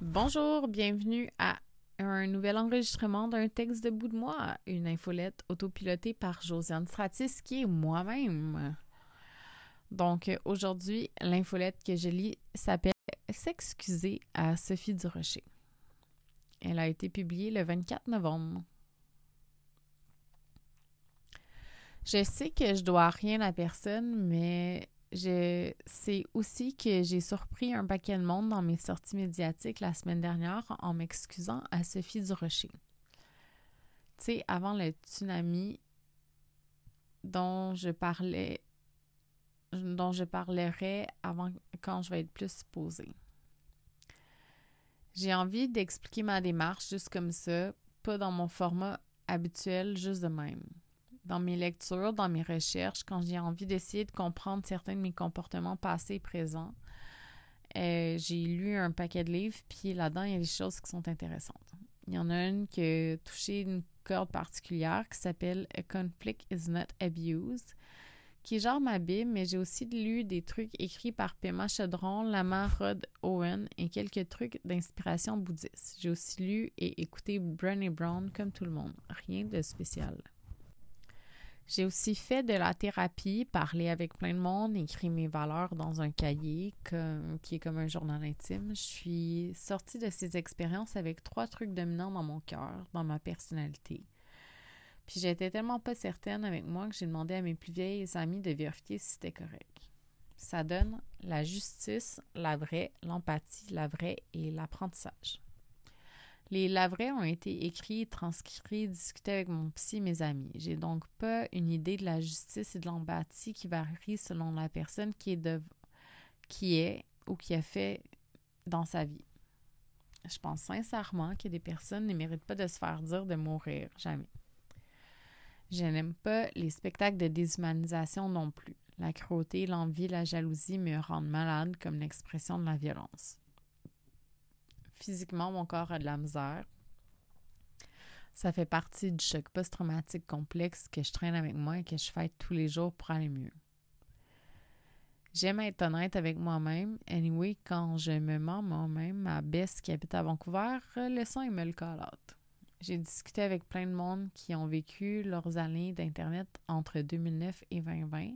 Bonjour, bienvenue à un nouvel enregistrement d'un texte de bout de moi, une infolette autopilotée par Josiane Stratis qui est moi-même. Donc aujourd'hui, l'infolette que je lis s'appelle S'excuser à Sophie Durocher. Elle a été publiée le 24 novembre. Je sais que je dois rien à personne, mais sais aussi que j'ai surpris un paquet de monde dans mes sorties médiatiques la semaine dernière en m'excusant à Sophie Durocher. Tu sais, avant le tsunami dont je parlais, dont je parlerai avant quand je vais être plus posée. J'ai envie d'expliquer ma démarche juste comme ça, pas dans mon format habituel, juste de même dans mes lectures, dans mes recherches, quand j'ai envie d'essayer de comprendre certains de mes comportements passés et présents. Euh, j'ai lu un paquet de livres, puis là-dedans, il y a des choses qui sont intéressantes. Il y en a une qui a touché une corde particulière qui s'appelle A Conflict is not abused, qui est genre ma Bible, mais j'ai aussi lu des trucs écrits par Pema Chodron, Lama Rod Owen et quelques trucs d'inspiration bouddhiste. J'ai aussi lu et écouté Brené Brown comme tout le monde. Rien de spécial. J'ai aussi fait de la thérapie, parlé avec plein de monde, écrit mes valeurs dans un cahier qui est comme un journal intime. Je suis sortie de ces expériences avec trois trucs dominants dans mon cœur, dans ma personnalité. Puis j'étais tellement pas certaine avec moi que j'ai demandé à mes plus vieilles amies de vérifier si c'était correct. Ça donne la justice, la vraie, l'empathie, la vraie et l'apprentissage. Les lavrais ont été écrits, transcrits, discutés avec mon psy et mes amis. J'ai donc pas une idée de la justice et de l'empathie qui varie selon la personne qui est, qui est ou qui a fait dans sa vie. Je pense sincèrement que des personnes ne méritent pas de se faire dire de mourir, jamais. Je n'aime pas les spectacles de déshumanisation non plus. La cruauté, l'envie, la jalousie me rendent malade comme l'expression de la violence physiquement, mon corps a de la misère. Ça fait partie du choc post-traumatique complexe que je traîne avec moi et que je fais tous les jours pour aller mieux. J'aime être honnête avec moi-même. Anyway, quand je me mens moi-même, ma baisse qui habite à Vancouver, le sang me le calote. J'ai discuté avec plein de monde qui ont vécu leurs années d'Internet entre 2009 et 2020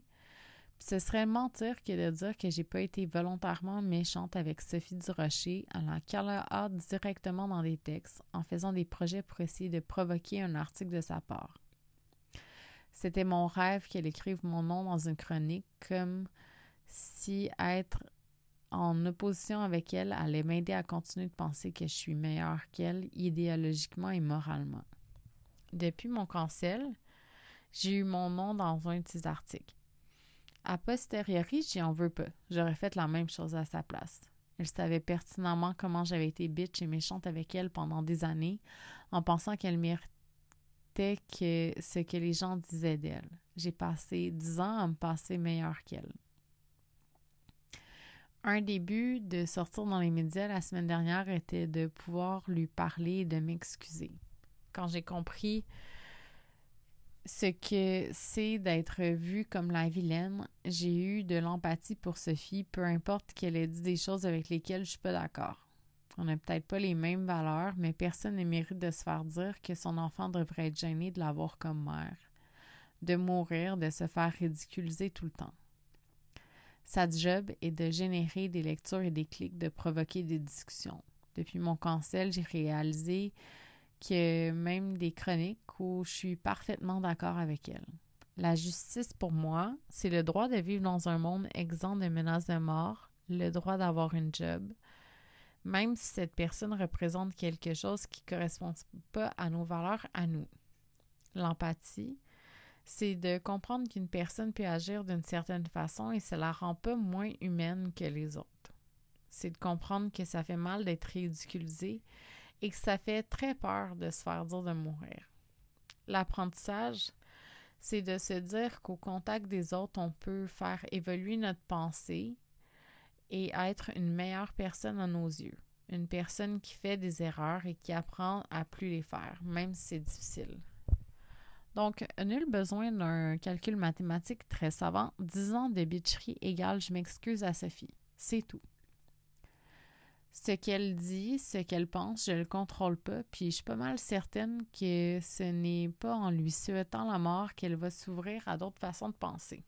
ce serait mentir que de dire que j'ai pas été volontairement méchante avec Sophie Durocher en la calant directement dans des textes, en faisant des projets pour essayer de provoquer un article de sa part. C'était mon rêve qu'elle écrive mon nom dans une chronique, comme si être en opposition avec elle allait m'aider à continuer de penser que je suis meilleure qu'elle idéologiquement et moralement. Depuis mon cancel, j'ai eu mon nom dans un de ses articles. A posteriori, j'y en veux pas. J'aurais fait la même chose à sa place. Elle savait pertinemment comment j'avais été bitch et méchante avec elle pendant des années, en pensant qu'elle méritait que ce que les gens disaient d'elle. J'ai passé dix ans à me passer meilleure qu'elle. Un début de sortir dans les médias la semaine dernière était de pouvoir lui parler et de m'excuser. Quand j'ai compris ce que c'est d'être vue comme la vilaine, j'ai eu de l'empathie pour Sophie, peu importe qu'elle ait dit des choses avec lesquelles je suis pas d'accord. On n'a peut-être pas les mêmes valeurs, mais personne ne mérite de se faire dire que son enfant devrait être gêné de l'avoir comme mère, de mourir, de se faire ridiculiser tout le temps. Sa job est de générer des lectures et des clics, de provoquer des discussions. Depuis mon cancel, j'ai réalisé que même des chroniques où je suis parfaitement d'accord avec elle. La justice, pour moi, c'est le droit de vivre dans un monde exempt de menaces de mort, le droit d'avoir une job, même si cette personne représente quelque chose qui ne correspond pas à nos valeurs à nous. L'empathie, c'est de comprendre qu'une personne peut agir d'une certaine façon et ça la rend pas moins humaine que les autres. C'est de comprendre que ça fait mal d'être ridiculisé et que ça fait très peur de se faire dire de mourir. L'apprentissage, c'est de se dire qu'au contact des autres, on peut faire évoluer notre pensée et être une meilleure personne à nos yeux. Une personne qui fait des erreurs et qui apprend à plus les faire, même si c'est difficile. Donc, nul besoin d'un calcul mathématique très savant. 10 ans de bitcherie égale je m'excuse à Sophie. C'est tout. Ce qu'elle dit, ce qu'elle pense, je le contrôle pas, puis je suis pas mal certaine que ce n'est pas en lui souhaitant la mort qu'elle va s'ouvrir à d'autres façons de penser.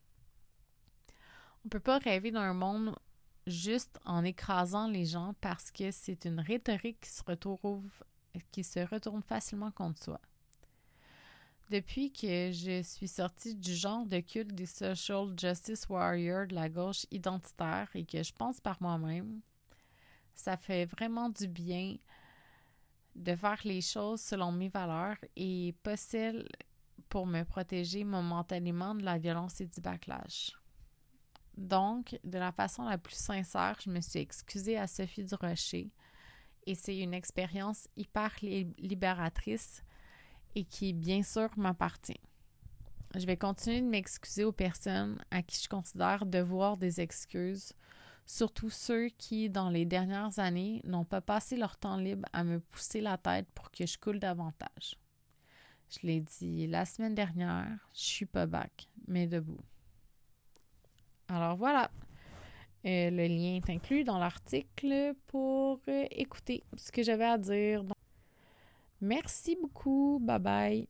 On peut pas rêver d'un monde juste en écrasant les gens parce que c'est une rhétorique qui se retrouve qui se retourne facilement contre soi. Depuis que je suis sortie du genre de culte des social justice warriors de la gauche identitaire et que je pense par moi-même, ça fait vraiment du bien de faire les choses selon mes valeurs et pas celles pour me protéger momentanément de la violence et du backlash. Donc, de la façon la plus sincère, je me suis excusée à Sophie Durocher et c'est une expérience hyper libératrice et qui, bien sûr, m'appartient. Je vais continuer de m'excuser aux personnes à qui je considère devoir des excuses, surtout ceux qui, dans les dernières années, n'ont pas passé leur temps libre à me pousser la tête pour que je coule davantage. Je l'ai dit la semaine dernière, je suis pas back, mais debout. Alors voilà. Euh, le lien est inclus dans l'article pour euh, écouter ce que j'avais à dire. Merci beaucoup. Bye bye.